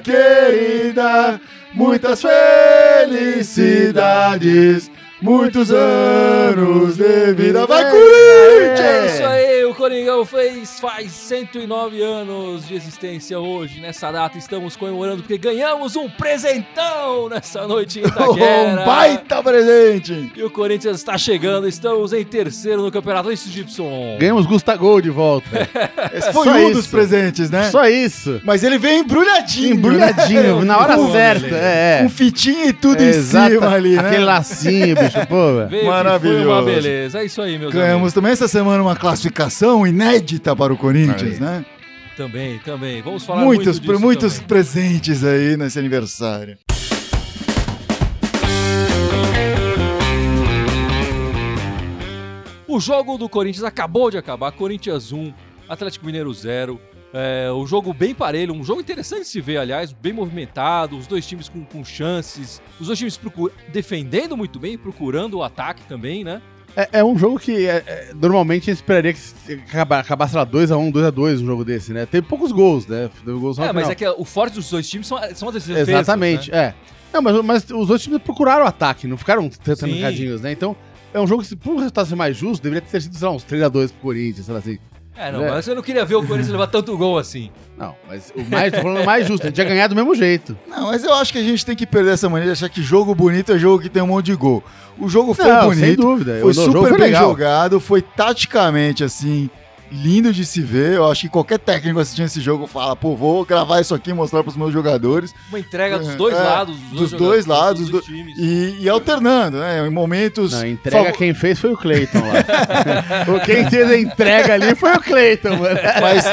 Querida, muitas felicidades, muitos anos de vida. Vai, É Corinthians! isso aí, Coringão fez, faz 109 anos de existência hoje. Nessa data estamos comemorando porque ganhamos um presentão nessa noite em Itaquera. Um baita presente! E o Corinthians está chegando, estamos em terceiro no campeonato. Isso, Gibson. Ganhamos Gustavo de volta. Esse foi Só um isso. dos presentes, né? Só isso. Mas ele veio embrulhadinho. Embrulhadinho, né? na hora Com- certa. É, Com é. fitinha e tudo em Exata- cima ali, né? Aquele lacinho, bicho, pô. Veio Maravilhoso. Foi uma beleza. É isso aí, meus Ganhamos amigos. também essa semana uma classificação inédita para o Corinthians, né? Também, também. Vamos falar Muitos, muito disso muitos também. presentes aí nesse aniversário. O jogo do Corinthians acabou de acabar. Corinthians 1, Atlético Mineiro 0. É, o jogo bem parelho, um jogo interessante de se ver, aliás, bem movimentado, os dois times com, com chances, os dois times defendendo muito bem, procurando o ataque também, né? É, é um jogo que é, é, normalmente a gente esperaria que acabasse lá 2x1, 2x2 um jogo desse, né? Teve poucos gols, né? Teve gols é, mas é que o forte dos dois times são, são as defesas. Exatamente, né? é. Não, mas, mas os dois times procuraram o ataque, não ficaram trancadinhos, né? Então, é um jogo que, se por resultado ser mais justo, deveria ter sido, sei lá, uns 3x2 pro Corinthians, sei lá assim. É, não, É. mas eu não queria ver o Corinthians levar tanto gol assim. Não, mas o mais, tô falando mais justo, a gente ia ganhar do mesmo jeito. Não, mas eu acho que a gente tem que perder essa maneira de achar que jogo bonito é jogo que tem um monte de gol. O jogo foi Não, bonito, sem dúvida. foi O jogo super foi bem legal. jogado, foi taticamente assim lindo de se ver. Eu acho que qualquer técnico assistindo esse jogo fala, pô, vou gravar isso aqui e mostrar para os meus jogadores. Uma entrega dos dois É, lados, dos, dos dois, lados, dos dois do- times. E, e alternando, né? Em momentos. Não, a entrega quem fez foi o Cleiton lá. o quem fez a entrega ali foi o Cleiton, mano. Mas,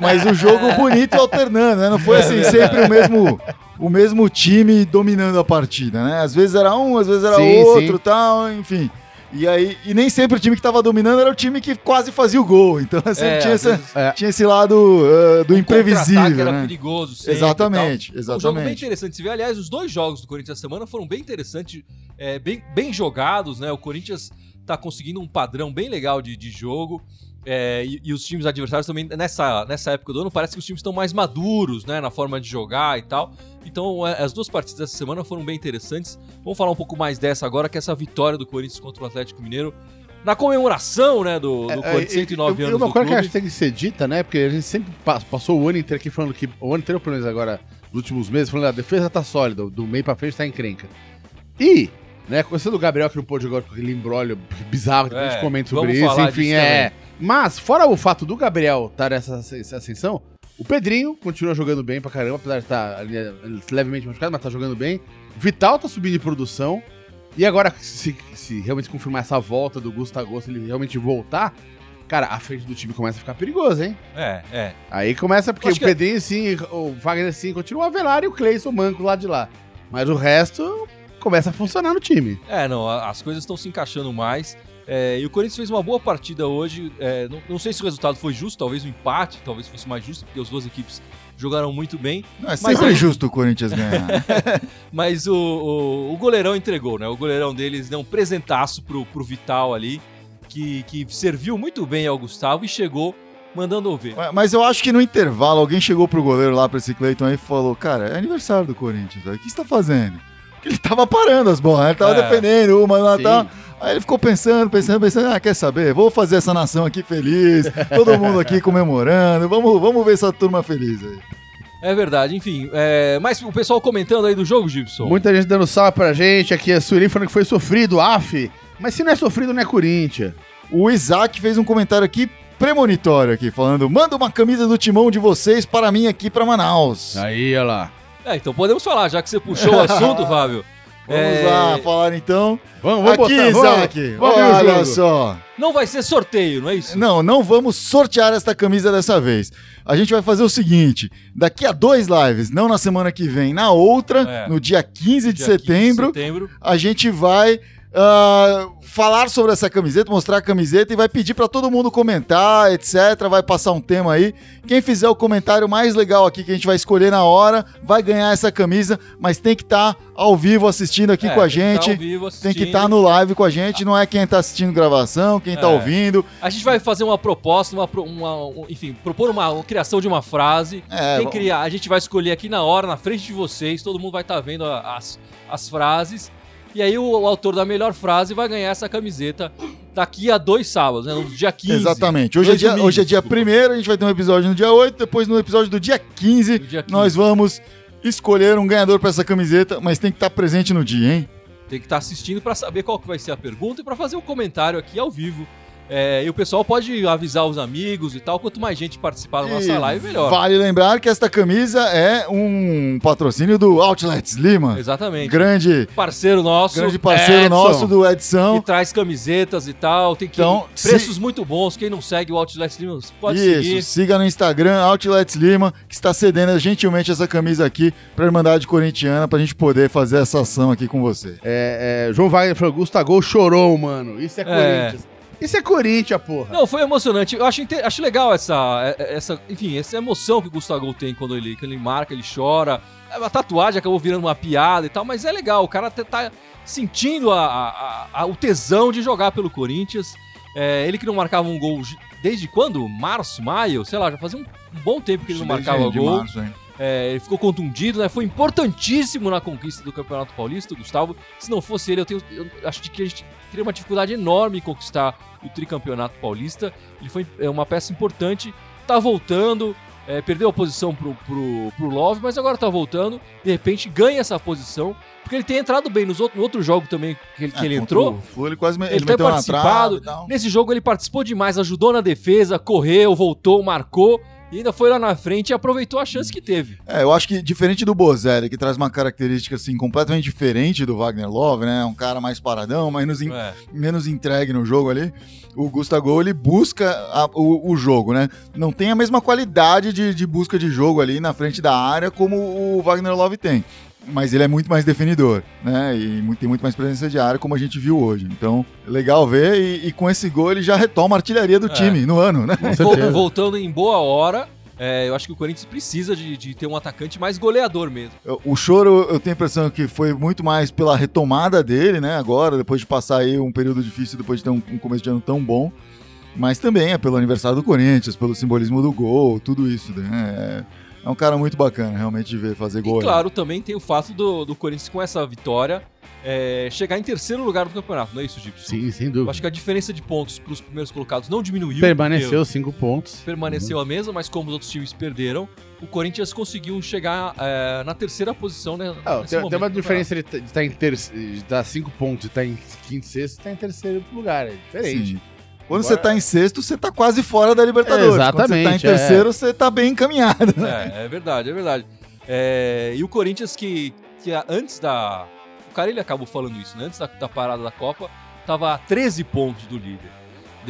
mas o jogo bonito alternando, né? Não foi assim sempre o mesmo, o mesmo time dominando a partida, né? Às vezes era um, às vezes era Sim, outro, sim. tal, enfim. E aí, e nem sempre o time que tava dominando era o time que quase fazia o gol. Então sempre É, tinha, essa- vezes- É. tinha esse lado uh, do O imprevisível, contra-ataque era né? perigoso sempre Exatamente, tal. Um jogo bem exatamente. interessante se ver. Aliás, os dois jogos do Corinthians essa semana foram bem interessantes, é, bem, bem jogados, né? O Corinthians tá conseguindo um padrão bem legal de, de jogo. É, e, e os times adversários também, nessa, nessa época do ano, parece que os times estão mais maduros, né? Na forma de jogar e tal. Então, é, as duas partidas dessa semana foram bem interessantes. Vamos falar um pouco mais dessa agora, que é essa vitória do Corinthians contra o Atlético Mineiro. Na comemoração, né, do, do Corinthians, 109 eu, anos eu, uma do clube. acho que tem que ser dita, né? Porque a gente sempre pa- passou o ano inteiro aqui falando que. O ano inteiro, pelo menos agora, nos últimos meses, falando que a defesa tá sólida, do meio pra frente tá encrenca. E, né, começando do Gabriel que não pôde jogar com aquele embrólio bizarro, que a É, gente comenta sobre isso, enfim, é. Mas, fora o fato do Gabriel estar nessa essa ascensão, o Pedrinho continua jogando bem pra caramba, apesar de estar ali, eh, levemente machucado, mas tá jogando bem. O Vital tá subindo de produção. E agora, se, se realmente confirmar essa volta do Gustavo, se ele realmente voltar, cara, a frente do time começa a ficar perigosa, hein? É, é. Aí começa porque o que- Pedrinho sim, o Wagner sim, continua o Avelar e o Cleison Manco lá de lá. Mas o resto começa a funcionar no time. É, não, as coisas estão se encaixando mais. É, e o Corinthians fez uma boa partida hoje. é, não, não sei se o resultado foi justo, talvez o empate, talvez fosse mais justo, porque as duas equipes jogaram muito bem. Não, é Mas sempre aí- justo o Corinthians ganhar. Mas o, o, o goleirão entregou, né? O goleirão deles deu um presentaço pro, pro Vital ali, que, que serviu muito bem ao Gustavo e chegou mandando ver. Mas- eu acho que no intervalo alguém chegou pro goleiro lá, pra esse Cleiton aí e falou: Cara, é aniversário do Corinthians, o que você tá fazendo? Porque ele tava parando as bolas, né? ele tava É. defendendo uma lá e tal. Aí ele ficou pensando, pensando, pensando: Ah, quer saber? Vou fazer essa nação aqui feliz, todo mundo aqui comemorando, vamos, vamos ver essa turma feliz aí. É verdade, enfim. é, mas o pessoal comentando aí do jogo, Gibson. Muita gente dando salve pra gente, aqui a Sueli falando que foi sofrido, af. Mas se não é sofrido, não é Corinthians. O Isaac fez um comentário aqui premonitório aqui, falando: Manda uma camisa do timão de vocês para mim aqui pra Manaus. Aí, olha lá. É, então podemos falar, já que você puxou o assunto, Fábio. Vamos É, lá falar então. Vamos, vamos aqui, botar, Isaac. Vamos, vamos olha jogo. só. Não vai ser sorteio, não é isso? Não, não vamos sortear esta camisa dessa vez. A gente vai fazer o seguinte: daqui a dois lives, não na semana que vem, na outra, É. no dia 15 de Dia 15 setembro, setembro. a gente vai ah, falar sobre essa camiseta, mostrar a camiseta e vai pedir pra todo mundo comentar, etc. Vai passar um tema aí. Quem fizer o comentário mais legal aqui que a gente vai escolher na hora vai ganhar essa camisa, mas tem que estar ao vivo assistindo aqui É, com a tá gente. ao vivo Tem que assistindo. estar no live com a gente, não é quem tá assistindo gravação, quem tá É. ouvindo. A gente vai fazer uma proposta, uma, uma- um- enfim, propor uma, uma criação de uma frase. É, Quem criar, a gente vai escolher aqui na hora, na frente de vocês, todo mundo vai estar vendo a- as, as frases. E aí o, o autor da melhor frase vai ganhar essa camiseta daqui a dois sábados, né? No dia 15. Exatamente. Hoje é, dia, domingos, hoje é dia desculpa. 1 a gente vai ter um episódio no dia 8, depois no episódio do dia 15, No dia 15. nós vamos escolher um ganhador pra essa camiseta, mas tem que estar presente no dia, hein? Tem que estar assistindo pra saber qual que vai ser a pergunta e pra fazer o comentário aqui ao vivo. É, e o pessoal pode avisar os amigos e tal. Quanto mais gente participar da nossa E live, melhor. Vale lembrar que esta camisa é um patrocínio do Outlets Lima. Exatamente. Grande, Parceiro nosso. grande parceiro Edson. nosso do que Edição. traz camisetas e tal. Tem que Então, preços muito bons. Quem não segue o Outlet Lima, pode Isso, seguir. siga no Instagram, Outlets Lima, que está cedendo gentilmente essa camisa aqui pra Irmandade Corintiana, pra gente poder fazer essa ação aqui com você. É, é, João Wagner falou, Gustavo chorou, mano. Isso é, É. Corinthians. Isso é Corinthians, porra. Não, foi emocionante. Eu acho, acho legal essa, é- essa, enfim, essa emoção que o Gustavo tem quando ele, quando ele marca, ele chora. A tatuagem acabou virando uma piada e tal, mas é legal. O cara tá sentindo a- a- a- o tesão de jogar pelo Corinthians. É, ele que não marcava um gol desde quando? Março, maio? Sei lá, já fazia um, bom tempo que ele não marcava gol. março, hein? É, ele ficou contundido, né? Foi importantíssimo na conquista do Campeonato Paulista, Gustavo. Se não fosse ele, eu, tenho, eu acho que a gente teria uma dificuldade enorme em conquistar o tricampeonato paulista. Ele foi é, uma peça importante, tá voltando, é, perdeu a posição pro, pro, pro Love, mas agora tá voltando. De repente ganha essa posição, porque ele tem entrado bem nos outros, no outro jogo também que ele, que É, ele contra entrou. Flu, ele quase me- Ele ele tem participado. Nesse jogo ele participou demais, ajudou na defesa, correu, voltou, marcou. E ainda foi lá na frente e aproveitou a chance que teve. É, eu acho que diferente do Bozelli, que traz uma característica assim completamente diferente do Wagner Love, né? Um cara mais paradão, menos, en- É. menos entregue no jogo ali. O Gustavo ele busca a- o, o jogo, né? Não tem a mesma qualidade de, de busca de jogo ali na frente da área como o Wagner Love tem. Mas ele é muito mais definidor, né? E tem muito mais presença de área, como a gente viu hoje. Então, legal ver. E, e com esse gol ele já retoma a artilharia do É. time no ano, né? Voltando em boa hora, é, eu acho que o Corinthians precisa de, de ter um atacante mais goleador mesmo. O choro, eu tenho a impressão que foi muito mais pela retomada dele, né? Agora, depois de passar aí um período difícil, depois de ter um, um começo de ano tão bom. Mas também é pelo aniversário do Corinthians, pelo simbolismo do gol, tudo isso, né? É, é um cara muito bacana, realmente, de ver fazer gol. E claro, também tem o fato do, do Corinthians com essa vitória é, chegar em terceiro lugar do campeonato, não é isso, Gibson? Sim, sem Eu dúvida. acho que a diferença de pontos para os primeiros colocados não diminuiu. Permaneceu cinco pontos. Permaneceu a mesma, mas como os outros times perderam, o Corinthians conseguiu chegar é, na terceira posição, né? Ah, tem, tem uma diferença de estar em terceiro, de estar cinco pontos e estar em quinto, sexto, tá em terceiro lugar. É diferente. Sim. Quando Agora- você tá em sexto, você tá quase fora da Libertadores. Quando você tá em Exatamente, é. terceiro, você tá bem encaminhado. É, é verdade, é verdade. É, e o Corinthians que, que antes da. O cara ele acabou falando isso, né? Antes da, da parada da Copa, tava a 13 pontos do líder.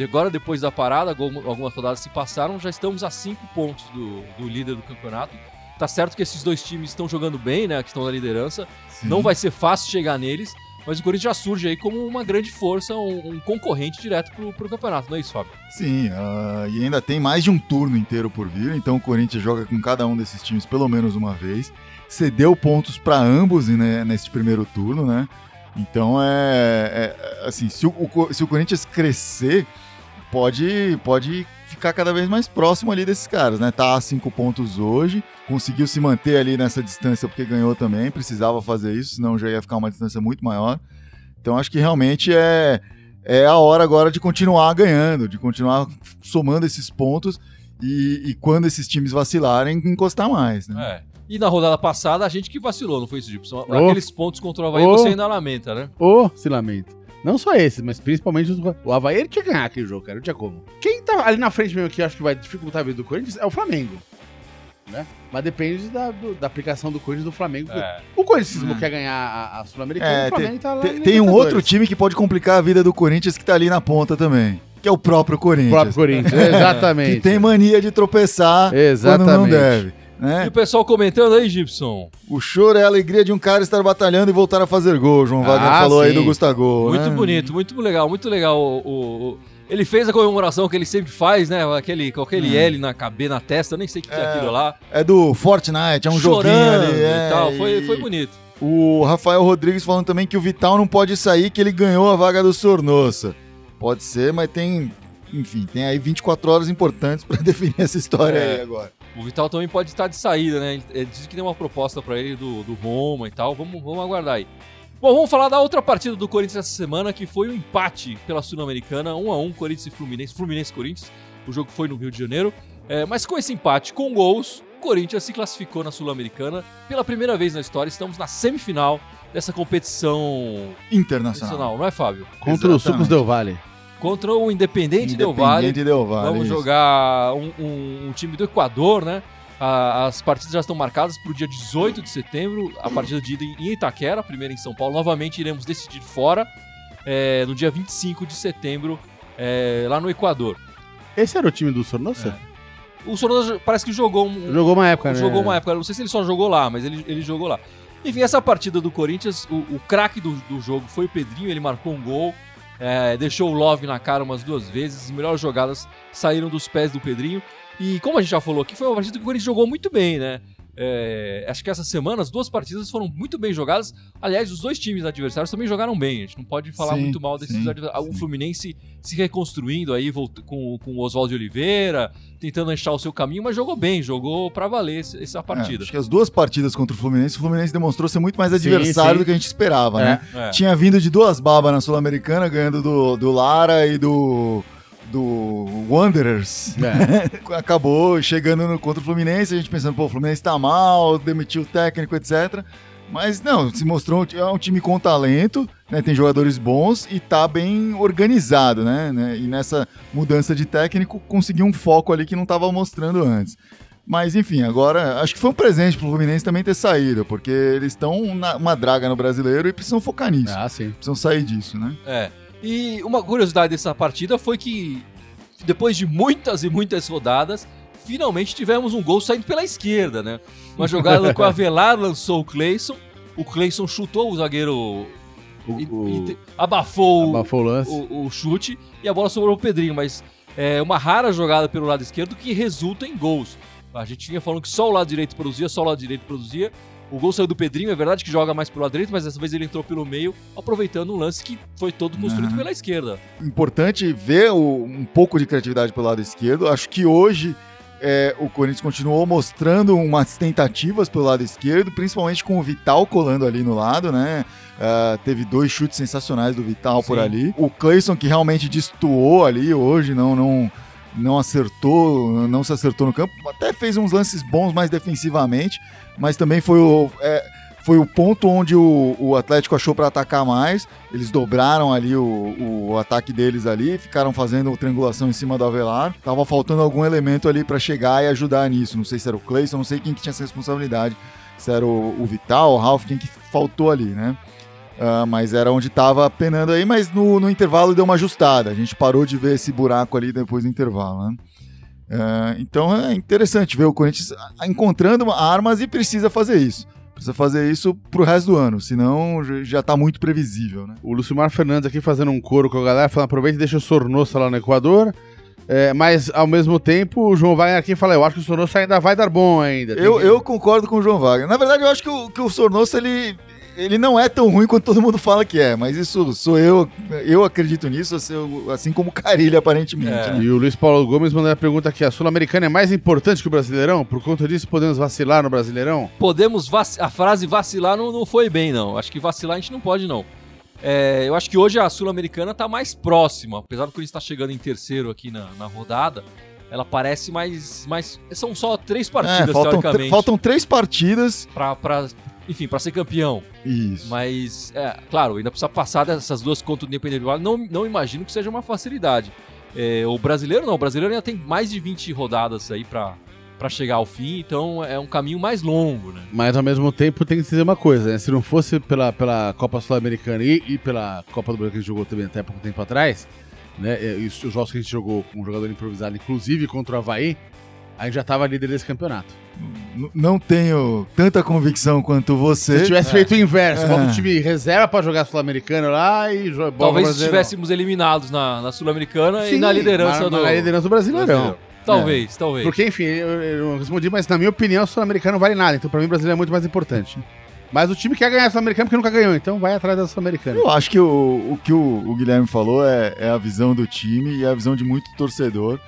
Agora, depois da parada, algum- algumas rodadas se passaram, já estamos a 5 pontos do, do líder do campeonato. Tá certo que esses dois times estão jogando bem, né? Que estão na liderança. Não vai ser fácil chegar neles, mas o Corinthians já surge aí como uma grande força, um, um concorrente direto pro, pro campeonato, não é isso, Fábio? Sim, ah, e ainda tem mais de um turno inteiro por vir, então o Corinthians joga com cada um desses times pelo menos uma vez. Cedeu pontos para ambos né, nesse primeiro turno, né? Então é, é, assim, se o, o se o Corinthians crescer, pode, pode ficar cada vez mais próximo ali desses caras, né? Tá a cinco pontos hoje, conseguiu se manter ali nessa distância porque ganhou também, precisava fazer isso, senão já ia ficar uma distância muito maior. Então acho que realmente é, é a hora agora de continuar ganhando, de continuar somando esses pontos e, e quando esses times vacilarem, encostar mais, né? É. E na rodada passada, a gente que vacilou, não foi isso, Gibson? Oh. Aqueles pontos contra o Havaí, Oh. você ainda lamenta, né? Ô, se lamenta. Não só esse, mas principalmente os- o Havaí ele tinha que ganhar aquele jogo, cara. Não tinha como. Quem tá ali na frente mesmo que acho que vai dificultar a vida do Corinthians é o Flamengo. Né? Mas depende da, do- da aplicação do Corinthians do Flamengo. É. O Corinthians Hum. quer ganhar a, a Sul-Americana, É, o Flamengo tá lá Tem, tem um outro time que pode complicar a vida do Corinthians que tá ali na ponta também, que é o próprio O Corinthians. próprio Corinthians, exatamente. que tem mania de tropeçar quando não Exatamente. Deve. E né? o pessoal comentando aí, Gibson. O choro é a alegria de um cara estar batalhando e voltar a fazer gol. João Wagner Ah, falou aí sim. do Gustavo. Muito né? bonito, muito legal, muito legal. O, o- o- ele fez a comemoração que ele sempre faz, né? Aquele, com aquele L na cabeça, na testa, eu nem sei o que, que é É, aquilo lá. É do Fortnite, é um joguinho chorando ali. é, e tal. Foi, e- foi bonito. O Rafael Rodrigues falando também que o Vital não pode sair, que ele ganhou a vaga do Sornossa. Pode ser, mas tem. Enfim, tem aí 24 horas importantes pra definir essa história É. aí agora. O Vital também pode estar de saída, né? Ele, disse que tem uma proposta pra ele do, do Roma e tal. Vamos, vamos aguardar aí. Bom, vamos falar da outra partida do Corinthians essa semana, que foi o empate pela Sul-Americana, 1 a 1 Corinthians e Fluminense, Fluminense e Corinthians. O jogo foi no Rio de Janeiro. É, mas com esse empate com gols, o Corinthians se classificou na Sul-Americana pela primeira vez na história. Estamos na semifinal dessa competição Internacional. nacional, não é, Fábio? Contra o Exatamente. Sucos Del Vale. Contra o Independente Del Valle. Independente Del Valle. Vamos isso. jogar um, um- um time do Equador, né? As partidas já estão marcadas para o dia 18 de setembro, a partida de ida em Itaquera, primeira em São Paulo. Novamente iremos decidir fora é, no dia 25 de setembro, é, lá no Equador. Esse era o time do Sornosa? O Sonoda parece que jogou um, Jogou uma época, né? jogou uma época. Não sei se ele só jogou lá, mas ele, ele jogou lá. Enfim, essa partida do Corinthians, o, o craque do, do jogo foi o Pedrinho, ele marcou um gol, é, deixou o Love na cara umas duas vezes, as melhores jogadas saíram dos pés do Pedrinho. E como a gente já falou aqui, foi uma partida que o Corinthians jogou muito bem, né? É, acho que essa semana as duas partidas foram muito bem jogadas. Aliás, os dois times adversários também jogaram bem. A gente não pode falar Sim, muito mal desses sim, adversários. O. Fluminense se reconstruindo aí volt- com, com o Oswaldo de Oliveira, tentando achar o seu caminho, mas jogou bem, jogou pra valer essa É, partida. acho que as duas partidas contra o Fluminense, o Fluminense demonstrou ser muito mais adversário sim. do que a gente esperava, né? É. Tinha vindo de duas babas na Sul-Americana, ganhando do, do Lara e do, do Wanderers. É. Acabou chegando no, contra o Fluminense, a gente pensando, pô, o Fluminense tá mal, demitiu o técnico, etc. Mas não, se mostrou é um time com talento, né, tem jogadores bons e tá bem organizado, né, né? E nessa mudança de técnico conseguiu um foco ali que não tava mostrando antes. Mas enfim, agora acho que foi um presente pro Fluminense também ter saído, porque eles estão uma draga no brasileiro e precisam focar nisso. Ah, sim. Precisam sair disso, né? É. E uma curiosidade dessa partida foi que, depois de muitas e muitas rodadas, finalmente tivemos um gol saindo pela esquerda, né? Uma jogada qual o Avelar lançou o Cleison, o Cleison chutou o zagueiro O, e, o- e abafou, o- abafou o lance. o, o chute e a bola sobrou pro Pedrinho, mas é uma rara jogada pelo lado esquerdo que resulta em gols. A gente vinha falando que só o lado direito produzia, só o lado direito produzia. O gol saiu do Pedrinho, é verdade que joga mais pelo lado direito, mas dessa vez ele entrou pelo meio, aproveitando um lance que foi todo construído Uhum. pela esquerda. importante ver o- um pouco de criatividade pelo lado esquerdo. Acho que hoje é, o Corinthians continuou mostrando umas tentativas pelo lado esquerdo, principalmente com o Vital colando ali no lado, né? Ah, teve dois chutes sensacionais do Vital por Sim. ali. O Cleison que realmente destoou ali hoje, não, não, não acertou, não se acertou no campo. Até fez uns lances bons mais defensivamente, mas também foi o. é, foi o ponto onde o, o Atlético achou para atacar mais. Eles dobraram ali o, o ataque deles ali, ficaram fazendo triangulação em cima do Avelar. Tava faltando algum elemento ali para chegar e ajudar nisso. Não sei se era o Cleison, não sei quem que tinha essa responsabilidade. Se era o, o Vital, o Ralf, quem que faltou ali, né? Ah, mas era onde tava penando aí, mas no, no intervalo deu uma ajustada. A gente parou de ver esse buraco ali depois do intervalo, né? Ah, então é interessante ver o Corinthians encontrando armas e precisa fazer isso. Precisa fazer isso pro resto do ano, senão já- tá muito previsível, né? O Lucimar Fernandes aqui fazendo um coro com a galera, falando aproveita e deixa o Sornosa lá no Equador. É, mas, ao mesmo tempo, o João Wagner aqui fala, eu acho que o Sornosa ainda vai dar bom ainda. Eu, que- eu concordo com o João Wagner. Na verdade, eu acho que o, que o ele, ele não é tão ruim quanto todo mundo fala que é, mas isso sou eu, eu acredito nisso, assim, assim como Carilho, aparentemente. É. né? E o Luiz Paulo Gomes mandou a pergunta aqui, a Sul-Americana é mais importante que o Brasileirão? Por conta disso, podemos vacilar no Brasileirão? Podemos vaci- a frase vacilar não, não foi bem, não. Acho que vacilar a gente não pode, não. É, eu acho que hoje a Sul-Americana está mais próxima, apesar do Corinthians estar chegando em terceiro aqui na, na rodada. Ela parece mais, mais. São só três partidas, É, faltam, teoricamente. tr- faltam três partidas. Pra, pra- enfim, para ser campeão. Isso. Mas, é, claro, ainda precisa passar dessas duas contra o Independente do Vale. Não, não imagino que seja uma facilidade. É, o brasileiro não, o brasileiro ainda tem mais de 20 rodadas aí pra, pra chegar ao fim, então é um caminho mais longo, né? Mas, ao mesmo tempo, tem que dizer uma coisa, né? Se não fosse pela, pela Copa Sul-Americana e, e pela Copa do Brasil que a gente jogou também até pouco tempo atrás, né? E os, os jogos que a gente jogou com um jogador improvisado, inclusive contra o Havaí, a gente já tava líder desse campeonato. n- não tenho tanta convicção quanto você. Se tivesse feito o inverso, É. bota o time reserva pra jogar Sul-Americano lá e joga Talvez estivéssemos eliminados na, na Sul-Americana e na liderança do. Na liderança do Brasileirão. Brasileiro. Talvez, talvez. Porque, enfim, eu, eu não respondi, mas na minha opinião, o Sul-Americano não vale nada. Então, pra mim, o brasileiro é muito mais importante. Mas o time quer ganhar o Sul-Americano porque nunca ganhou, então vai atrás da Sul-Americana. Eu acho que o, o que o, o Guilherme falou é, é a visão do time e é a visão de muito torcedor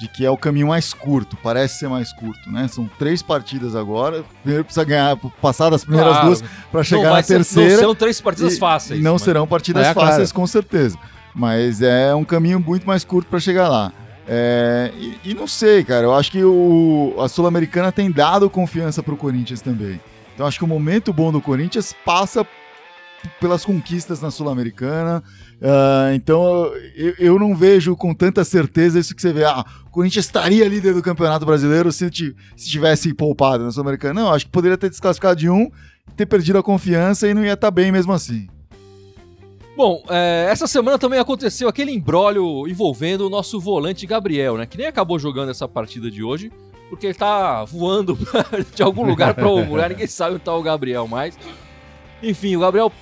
de que é o caminho mais curto, parece ser mais curto, né? São três partidas agora, primeiro precisa ganhar, passar das primeiras Claro. duas para chegar na ser- terceira. Não serão três partidas fáceis. não mas- serão partidas É, fáceis, com certeza. Mas é um caminho muito mais curto para chegar lá. É, e, e não sei, cara. Eu acho que o, a Sul-Americana tem dado confiança pro Corinthians também. Então acho que o momento bom do Corinthians passa pelas conquistas na Sul-Americana. Ah, então eu, eu não vejo com tanta certeza isso que você vê. Ah, o Corinthians estaria líder do Campeonato Brasileiro se, se tivesse poupado na Sul-Americana. Não, acho que poderia ter desclassificado de um, ter perdido a confiança e não ia estar bem mesmo assim. Bom, é, essa semana também aconteceu aquele embrólio envolvendo o nosso volante Gabriel, né? Que nem acabou jogando essa partida de hoje, porque ele tá voando de algum lugar para outro lugar, ninguém sabe onde tá o Gabriel mais. Enfim, o Gabriel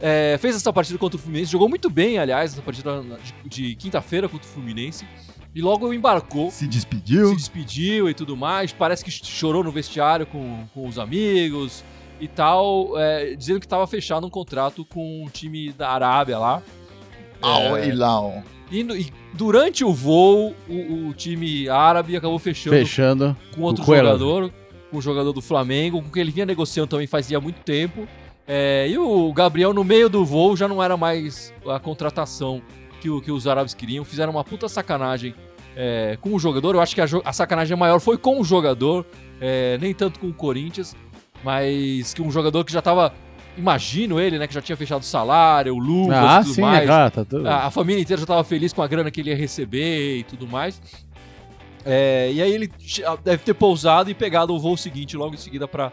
é, fez essa partida contra o Fluminense, jogou muito bem, aliás, essa partida de, de quinta-feira contra o Fluminense, e logo embarcou Se despediu. se despediu e tudo mais. Parece que chorou no vestiário com, com os amigos e tal, é, dizendo que estava fechado um contrato com um time da Arábia lá. Ao É, Hilal. e, e durante o voo, o, o time árabe acabou fechando Fechando. com outro jogador, com o jogador do Flamengo, com quem ele vinha negociando também fazia muito tempo. É, e o Gabriel, no meio do voo, já não era mais a contratação que, o- que os árabes queriam. Fizeram uma puta sacanagem é, com o jogador. Eu acho que a, a sacanagem maior foi com o jogador, é, nem tanto com o Corinthians, mas que um jogador que já tava. Imagino ele, né? Que já tinha fechado o salário, o Lucas Ah, tudo sim, mais. é claro. Tá tudo... A, a família inteira já estava feliz com a grana que ele ia receber e tudo mais. É, e aí ele deve ter pousado e pegado o voo seguinte logo em seguida para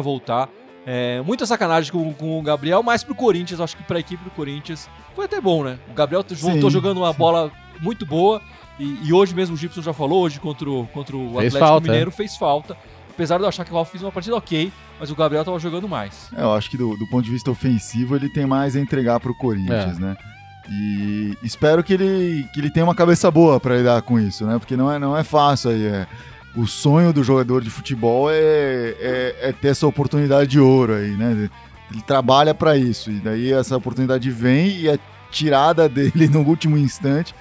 voltar. É, muita sacanagem com, com o Gabriel, mas pro Corinthians, acho que pra equipe do Corinthians foi até bom, né? O Gabriel voltou Sim, jogando uma sim. bola muito boa e, e hoje mesmo o Gibson já falou, hoje contra o, contra o Fez Atlético falta, é. Mineiro fez falta. Apesar de eu achar que o Ralf fez uma partida ok, mas o Gabriel tava jogando mais. É, eu acho que do, do ponto de vista ofensivo ele tem mais a entregar pro Corinthians, É. né? E espero que ele, que ele tenha uma cabeça boa para lidar com isso, né? Porque não é, não é fácil aí. É, o sonho do jogador de futebol é, é, é ter essa oportunidade de ouro aí, né? Ele trabalha para isso e daí essa oportunidade vem e é tirada dele no último instante.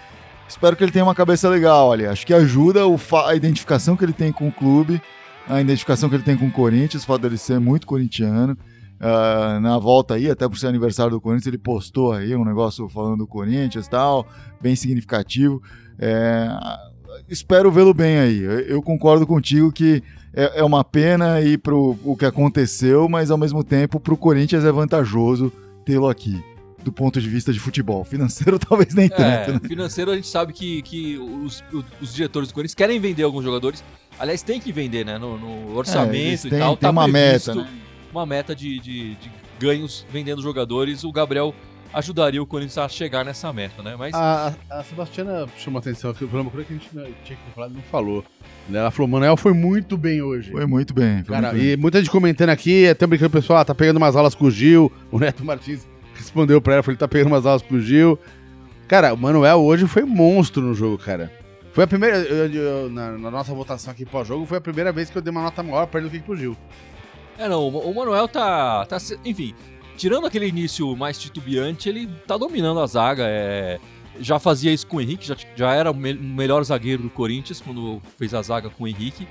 Espero que ele tenha uma cabeça legal ali. Acho que ajuda a identificação que ele tem com o clube, a identificação que ele tem com o Corinthians, o fato dele ser muito corintiano. Ah, na volta aí, até por ser aniversário do Corinthians, ele postou aí um negócio falando do Corinthians e tal, bem significativo. É, espero vê-lo bem aí. Eu, concordo contigo que é, é uma pena ir pro o que aconteceu, mas ao mesmo tempo pro Corinthians é vantajoso tê-lo aqui. Do ponto de vista de futebol. Financeiro, talvez nem tanto. É, né? financeiro a gente sabe que, que os, os diretores do Corinthians querem vender alguns jogadores. Aliás, tem que vender, né? No, no É, orçamento e têm- tal. tem tá uma meta, né? Uma meta de, de, de ganhos vendendo jogadores. O Gabriel ajudaria o Corinthians a chegar nessa meta, né? Mas A, a Sebastiana chamou atenção aqui, o problema que a gente não- tinha que ter falado e não falou. Né, Ela falou, Manuel foi muito bem hoje. Foi muito bem. Foi Cara, muito bem. e muita gente comentando aqui, até brincando, pessoal, ah, tá pegando umas aulas com o Gil. O Neto Martins respondeu pra ela, falou, ele tá pegando umas aulas com o Gil. Cara, o Manuel hoje foi monstro no jogo, cara. Foi a primeira, eu- eu- na, na nossa votação aqui pós-jogo, foi a primeira vez que eu dei uma nota maior pra ele do que pro Gil. É, não, o o Manuel tá, tá. Enfim, tirando aquele início mais titubeante, ele tá dominando a zaga. É, já fazia isso com o Henrique, já, já era o me- melhor zagueiro do Corinthians quando fez a zaga com o Henrique.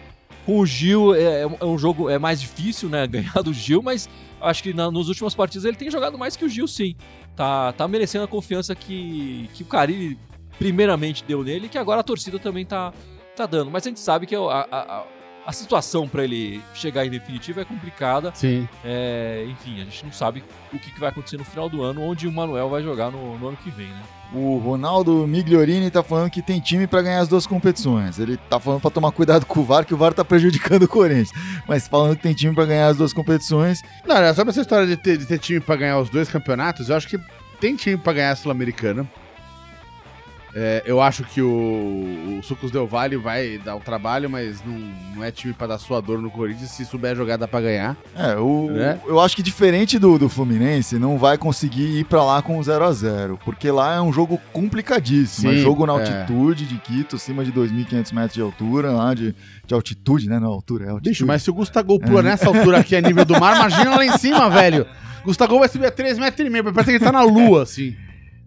Com o Gil é, é um jogo é mais difícil, né? Ganhar do Gil, mas acho que na, nos últimos partidos ele tem jogado mais que o Gil, sim. Tá, tá merecendo a confiança que, que o Carilli primeiramente deu nele que agora a torcida também tá, tá dando. Mas a gente sabe que a, a, a- a situação para ele chegar em definitivo é complicada. Sim. É, enfim, a gente não sabe o que, que vai acontecer no final do ano, onde o Manuel vai jogar no, no ano que vem, né? O Ronaldo Migliorini tá falando que tem time pra ganhar as duas competições. Ele tá falando pra tomar cuidado com o VAR, que o VAR tá prejudicando o Corinthians. Mas falando que tem time pra ganhar as duas competições. Não, não, sobre essa história de ter, de ter time pra ganhar os dois campeonatos, eu acho que tem time pra ganhar a Sul-Americana. É, eu acho que o, o Sucos Del Vale vai dar um trabalho, mas não, não é time pra dar sua dor no Corinthians. Se souber jogar, dá pra ganhar. É, o, Né? eu acho que diferente do, do Fluminense, não vai conseguir ir pra lá com 0 a 0 porque lá é um jogo complicadíssimo. é Sim, jogo na é. altitude de Quito, acima de 2.500 metros de altura, lá de, de altitude, né? Não, altura, é altitude. Bicho, mas se o Gustavo pula nessa altura aqui a nível do mar, imagina lá em cima, velho. Gustavo vai subir a 3 metros e parece que ele tá na lua, assim.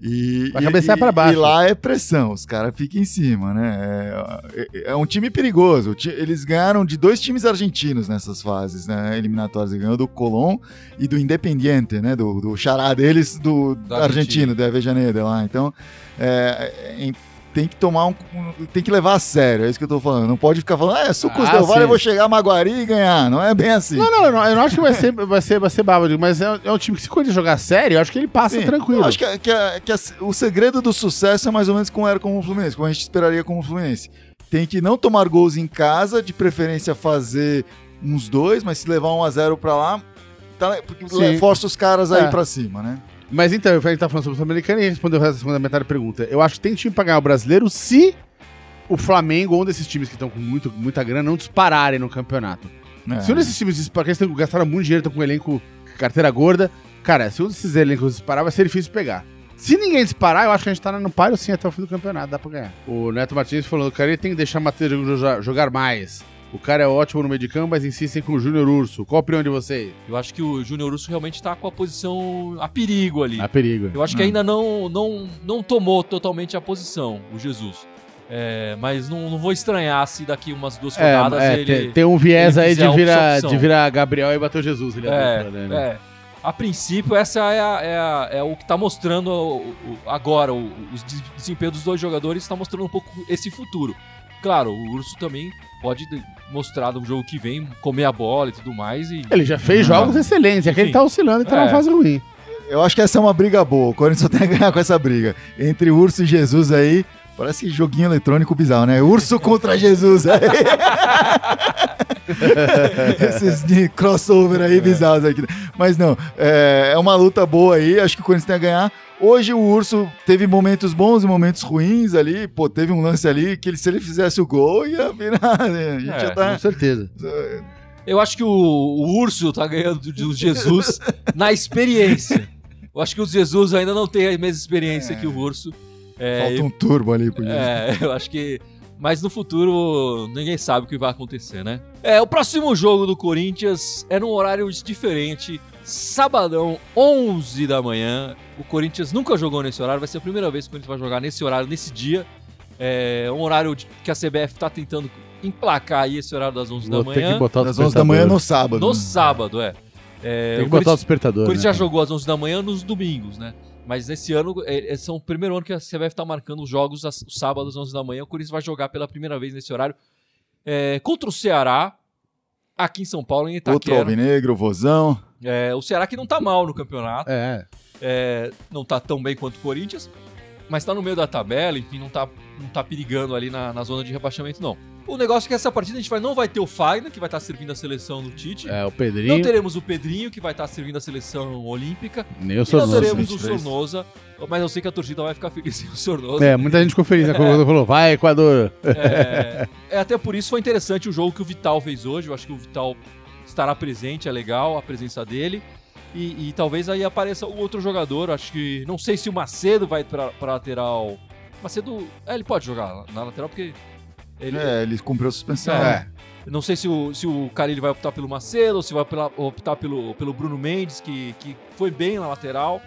E, e- cabecear e- pra baixo. E lá é pressão, os caras ficam em cima, né? É, é- é um time perigoso. Eles ganharam de dois times argentinos nessas fases, né? Eliminatórias. Ganhou do Colón e do Independiente, né? Do, do xará deles, do Da argentino, da Avejaneda lá. Então, é, é, tem que tomar um, Tem que levar a sério, é isso que eu tô falando. Não pode ficar falando, ah, é sucos Ah, Del Valle, sim. eu vou chegar a Maguari e ganhar. Não é bem assim. Não, não, eu não, eu não acho que vai ser, vai ser, vai ser bábado, mas é, é um time que se quando jogar sério, eu acho que ele passa Sim, tranquilo. Eu acho que, que que a- o segredo do sucesso é mais ou menos como era com o Fluminense, como a gente esperaria com o Fluminense. Tem que não tomar gols em casa, de preferência fazer uns dois, mas se levar um a zero pra lá, tá, porque Sim. força os caras aí É. pra cima, né? Mas então, a gente tá falando sobre o Sul-Americano e respondeu a segunda metade da pergunta. Eu acho que tem time pra ganhar o brasileiro se o Flamengo ou um desses times que estão com muito, muita grana não dispararem no campeonato. É. Se um desses times disparar, tão- gastaram muito dinheiro, estão com um elenco carteira gorda, cara, se um desses elencos disparar, vai ser difícil pegar. Se ninguém disparar, eu acho que a gente tá no páreo sim até o fim do campeonato, dá pra ganhar. O Neto Martins falou, o cara ele tem que deixar o Matheus jogar mais. O cara é ótimo no meio de campo, mas insistem com o Júnior Urso. Qual a opinião de vocês? Eu acho que o Júnior Urso realmente tá com a posição a perigo ali. A perigo. Eu acho que Hum. ainda não, não, não tomou totalmente a posição, o Jesus. É, mas não, não vou estranhar se daqui umas duas É, rodadas é, ele. tem, tem um viés aí de virar, de virar Gabriel e bater o Jesus. Ele É, né? é. A princípio, essa é, a- é a- é o que tá mostrando o- o- agora. o- os des- desempenho dos dois jogadores está mostrando um pouco esse futuro. Claro, o Urso também pode de- mostrar no jogo que vem, comer a bola e tudo mais. E, Ele já fez Ah. jogos excelentes, é que ele tá oscilando e tá É. numa fase ruim. Eu acho que essa é uma briga boa. O Corinthians só tem a ganhar com essa briga. Entre Urso e Jesus aí, parece joguinho eletrônico bizarro, né? Urso contra Jesus aí. Esses de crossover aí bizarros aqui. Mas não, é, é uma luta boa aí. Acho que o Corinthians tem a ganhar. Hoje o Urso teve momentos bons e momentos ruins ali. Pô, teve um lance ali que ele, se ele fizesse o gol, ia virar. né? A gente É, já Com tá. certeza. Eu acho que o, o Urso tá ganhando do Jesus na experiência. Eu acho que o Jesus ainda não tem a mesma experiência que o Urso. É, Falta um turbo ali pro Jesus. É, eu acho que. Mas no futuro ninguém sabe o que vai acontecer, né? É, o próximo jogo do Corinthians é num horário diferente. Sabadão, 11 da manhã. O Corinthians nunca jogou nesse horário, vai ser a primeira vez que o Corinthians vai jogar nesse horário, nesse dia. É um horário de- que a CBF tá tentando emplacar aí esse horário das 11 Vou da ter que manhã. botar Das 11 da manhã no sábado. No né? sábado, é. É, Tem o que botar o despertador. o Corinthians né, já jogou às 11 da manhã nos domingos, né? Mas esse ano, é, esse é o primeiro ano que a CBF tá marcando os jogos às- os sábados às 11 da manhã. O Corinthians vai jogar pela primeira vez nesse horário é, contra o Ceará, aqui em São Paulo, em Outro Itaquera. Alvinegro, Vozão. É, o Ceará que não tá mal no campeonato, É. é, não tá tão bem quanto o Corinthians, mas tá no meio da tabela, enfim, não tá, não tá perigando ali na, na zona de rebaixamento, não. O negócio é que essa partida a gente vai, não vai ter o Fagner, que vai estar servindo a seleção do Tite. É, o Não Pedrinho, teremos o Pedrinho, que vai estar servindo a seleção olímpica. nem o E não Sornosa. teremos o 23. Sornosa, mas eu sei que a torcida vai ficar feliz sem o Sornosa. É, muita gente ficou feliz, né? Quando falou, vai, Equador. É, é, até por isso foi interessante o jogo que o Vital fez hoje. Eu acho que o Vital estará presente, é legal a presença dele. E, e talvez aí apareça o outro jogador. Acho que. Não sei se o Macedo vai pra lateral. Macedo. É, ele pode jogar na lateral porque. Ele, É, ele cumpriu a suspensão. É. Não sei se o, se o Carilli vai optar pelo Macedo ou se vai optar pelo, pelo Bruno Mendes, que, que foi bem na lateral.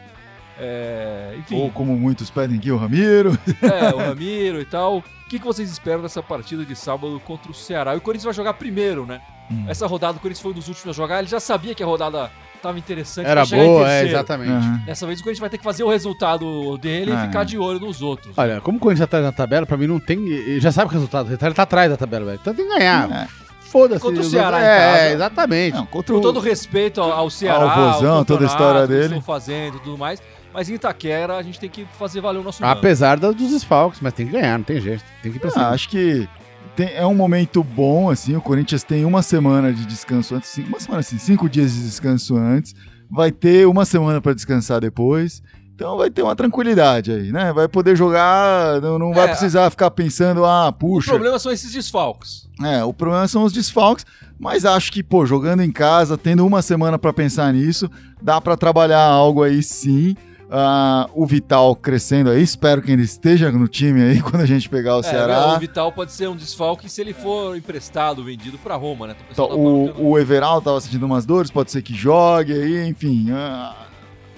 É. Ou como muitos pedem aqui, o Ramiro. É, o Ramiro e tal. O que, que vocês esperam dessa partida de sábado contra o Ceará? E o Corinthians vai jogar primeiro, né? Hum. Essa rodada o Corinthians foi um dos últimos a jogar. Ele já sabia que a rodada tava interessante. Era boa, é, exatamente. Aham. Dessa vez o Corinthians vai ter que fazer o resultado dele Ah. e ficar de olho nos outros. Olha, como o Corinthians já tá na tabela, pra mim não tem. ele Já sabe o resultado. Ele tá atrás da tabela, velho. Então tem que ganhar. É. Foda-se. Contra o Ceará É, casa. exatamente. Não, contra Com o... todo respeito ao, ao Ceará, Ao Vozão, ao toda a história que eles dele. estão fazendo e tudo mais. Mas em Itaquera a gente tem que fazer valer o nosso nome. Apesar da- dos desfalques, mas tem que ganhar, não tem jeito. Tem que ir pra Ah, acho que tem- é um momento bom, assim. O Corinthians tem uma semana de descanso antes, cinco- uma semana assim, cinco dias de descanso antes. Vai ter uma semana para descansar depois. Então vai ter uma tranquilidade aí, né? Vai poder jogar, não, não vai É, precisar ficar pensando, ah, O puxa. problema são esses desfalques. É, o problema são os desfalques, mas acho que, pô, jogando em casa, tendo uma semana pra pensar nisso, dá pra trabalhar algo aí sim. Ah, o Vital crescendo aí, espero que ele esteja no time aí quando a gente pegar o É, Ceará. o Vital pode ser um desfalque se ele for emprestado, vendido pra Roma, né? O Então, falando o, o Everal tava sentindo umas dores, pode ser que jogue aí, enfim. ah,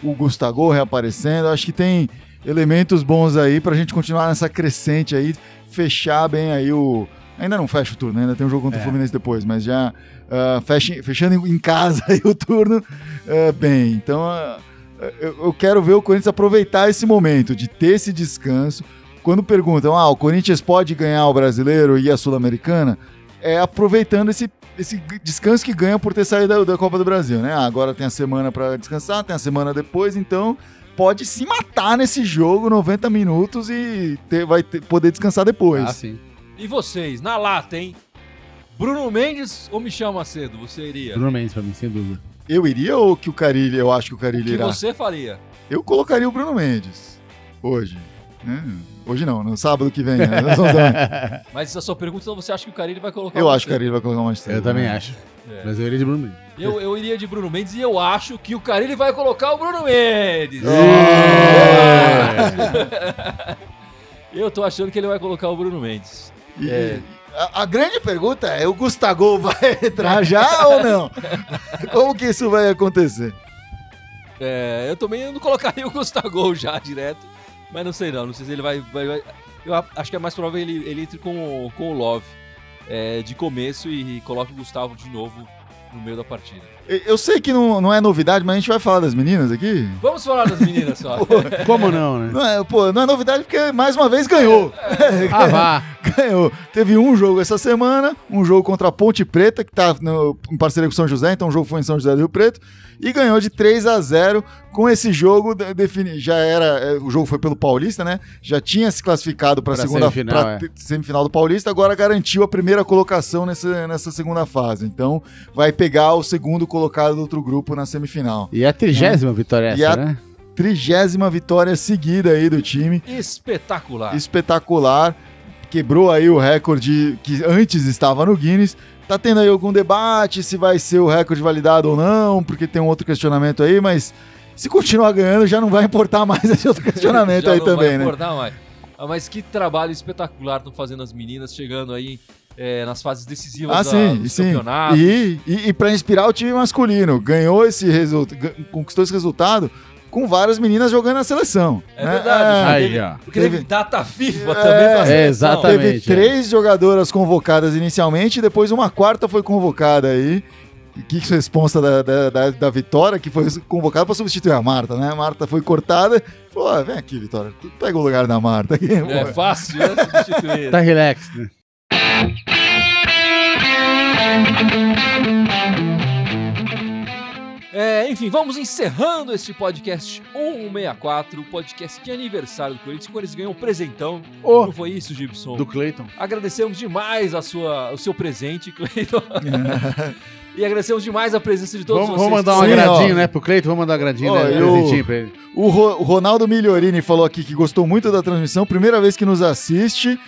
o Gustavo reaparecendo, acho que tem elementos bons aí pra gente continuar nessa crescente aí, fechar bem aí o. Ainda não fecha o turno, ainda tem um jogo contra É. o Fluminense depois, mas já ah, fecha- fechando em- casa aí o turno ah, bem. Então ah, eu, eu quero ver o Corinthians aproveitar esse momento de ter esse descanso. Quando perguntam, ah, o Corinthians pode ganhar o brasileiro e a Sul-Americana, é aproveitando esse, esse descanso que ganha por ter saído da, da Copa do Brasil, né? Ah, agora tem a semana pra descansar, tem a semana depois, então pode se matar nesse jogo 90 minutos e ter- vai ter- poder descansar depois. Ah, sim. E vocês, na lata, hein? Bruno Mendes ou Michel Macedo? Você iria? Bruno Mendes pra mim, sem dúvida. Eu iria ou que o Carilli, eu acho que o O Carilli que irá? você faria? Eu colocaria o Bruno Mendes hoje. né? Hoje não, no sábado que vem. né? Mas essa sua pergunta, então você acha que o Carilli vai colocar Eu acho que o Carilli vai colocar mais cedo. Eu também né? acho. É. Mas eu iria de Bruno Mendes. Eu, eu iria de Bruno Mendes e eu acho que o Carilli vai colocar o Bruno Mendes. Eu tô achando que ele vai colocar o Bruno Mendes. E- É. a, grande pergunta é: o Gustavo vai entrar já ou não? Como que isso vai acontecer? É, eu também não colocaria o Gustavo já direto, mas não sei não, não sei se ele vai... vai- vai- eu acho que é mais provável ele, ele entre com, com o Love é, de começo e, coloque o Gustavo de novo no meio da partida. Eu- sei que não, não é novidade, mas a gente vai falar das meninas aqui. Vamos falar das meninas só. Como não, né? Não é, pô, não é novidade porque mais uma vez ganhou. Ah, vá. ganhou. Teve um jogo essa semana, um jogo contra a Ponte Preta, que tá no, em parceria com São José, então o jogo foi em São José do Rio Preto, e ganhou de 3 a 0 Com esse jogo, de- defini, já era. é, O jogo foi pelo Paulista, né? Já tinha se classificado para a Pra segunda semifinal, pra é. semifinal do Paulista, agora garantiu a primeira colocação nessa, nessa segunda fase. Então vai pegar o segundo colocado do outro grupo na semifinal. E é a trigésima vitória E essa, a- né? Trigésima vitória seguida aí do time. Espetacular. espetacular. Quebrou aí o recorde que antes estava no Guinness. Tá tendo aí algum debate se vai ser o recorde validado ou não, porque tem um outro questionamento aí, mas se continuar ganhando já não vai importar mais esse outro questionamento Já aí não também, vai né? importar mais. Ah, mas que trabalho espetacular estão fazendo as meninas, chegando aí é, nas fases decisivas Ah, da- sim, dos sim. campeonatos. E, e, e para inspirar o time masculino, ganhou esse resultado, conquistou esse resultado com várias meninas jogando na seleção. É né? verdade. Aí, teve, ó. Porque teve, data FIFA É, também pra é, exatamente. Teve três jogadoras convocadas inicialmente, depois uma quarta foi convocada aí. Que responsa da, da, da, da Vitória, que foi convocada para substituir a Marta, né? A Marta foi cortada. Falou: ah, vem aqui, Vitória, tu pega o lugar da Marta aqui. É pô." fácil, né? Substituir. Tá relax, né? É, enfim, vamos encerrando este podcast 164, o podcast de aniversário do Corinthians, quando eles ganham um presentão. Ô, Não foi isso, Gibson? do Cleiton. Agradecemos demais a sua, o seu presente, Cleiton. e agradecemos demais a presença de todos Vamos, vocês. vamos mandar um Sim, agradinho, ó. né, pro Cleiton? Vamos mandar um agradinho, Ó, né? eu- Presentinho pra ele. O, Ro- o Ronaldo Migliorini falou aqui que gostou muito da transmissão, primeira vez que nos assiste.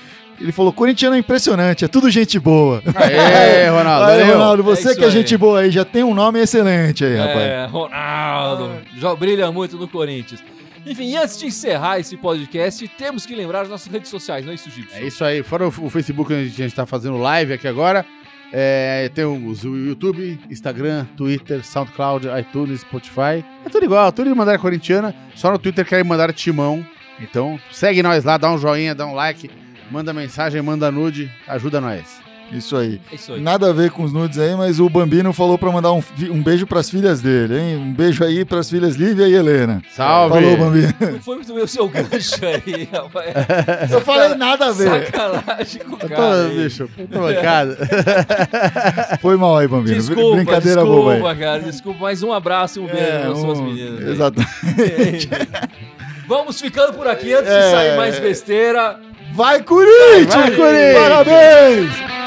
Ele falou: corintiano é impressionante, é tudo gente boa. Aê, Ronaldo. Valeu. Ronaldo, você É que é aí. gente boa aí, já tem um nome excelente aí, rapaz. É, Ronaldo. Já brilha muito no Corinthians. Enfim, antes de encerrar esse podcast, temos que lembrar as nossas redes sociais, não é isso, Gibson? É isso aí. Fora o, o Facebook, onde a gente tá fazendo live aqui agora. É, tem o YouTube, Instagram, Twitter, SoundCloud, iTunes, Spotify. É tudo igual, tudo de mandar corintiana. Só no Twitter querem mandar timão. Então, segue nós lá, dá um joinha, dá um like, manda mensagem, manda nude, ajuda nós. Isso aí. É isso aí. Nada a ver com os nudes aí, mas o Bambino falou pra mandar um, um beijo pras filhas dele, hein? Um beijo aí pras filhas Lívia e Helena. Salve! Falou, Bambino. Não foi muito bem o seu gancho aí, rapaz. Eu falei nada a ver. Sacanagem com o cara. tô, bicho, puta bancada. Foi mal aí, Bambino. Desculpa, Brincadeira desculpa, boba aí. cara. Desculpa, mais um abraço e um beijo É, para suas um- meninas. Exato. Vamos ficando por aqui antes de É. sair mais besteira. Vai, Corinthians! Vai, Corinthians! Parabéns!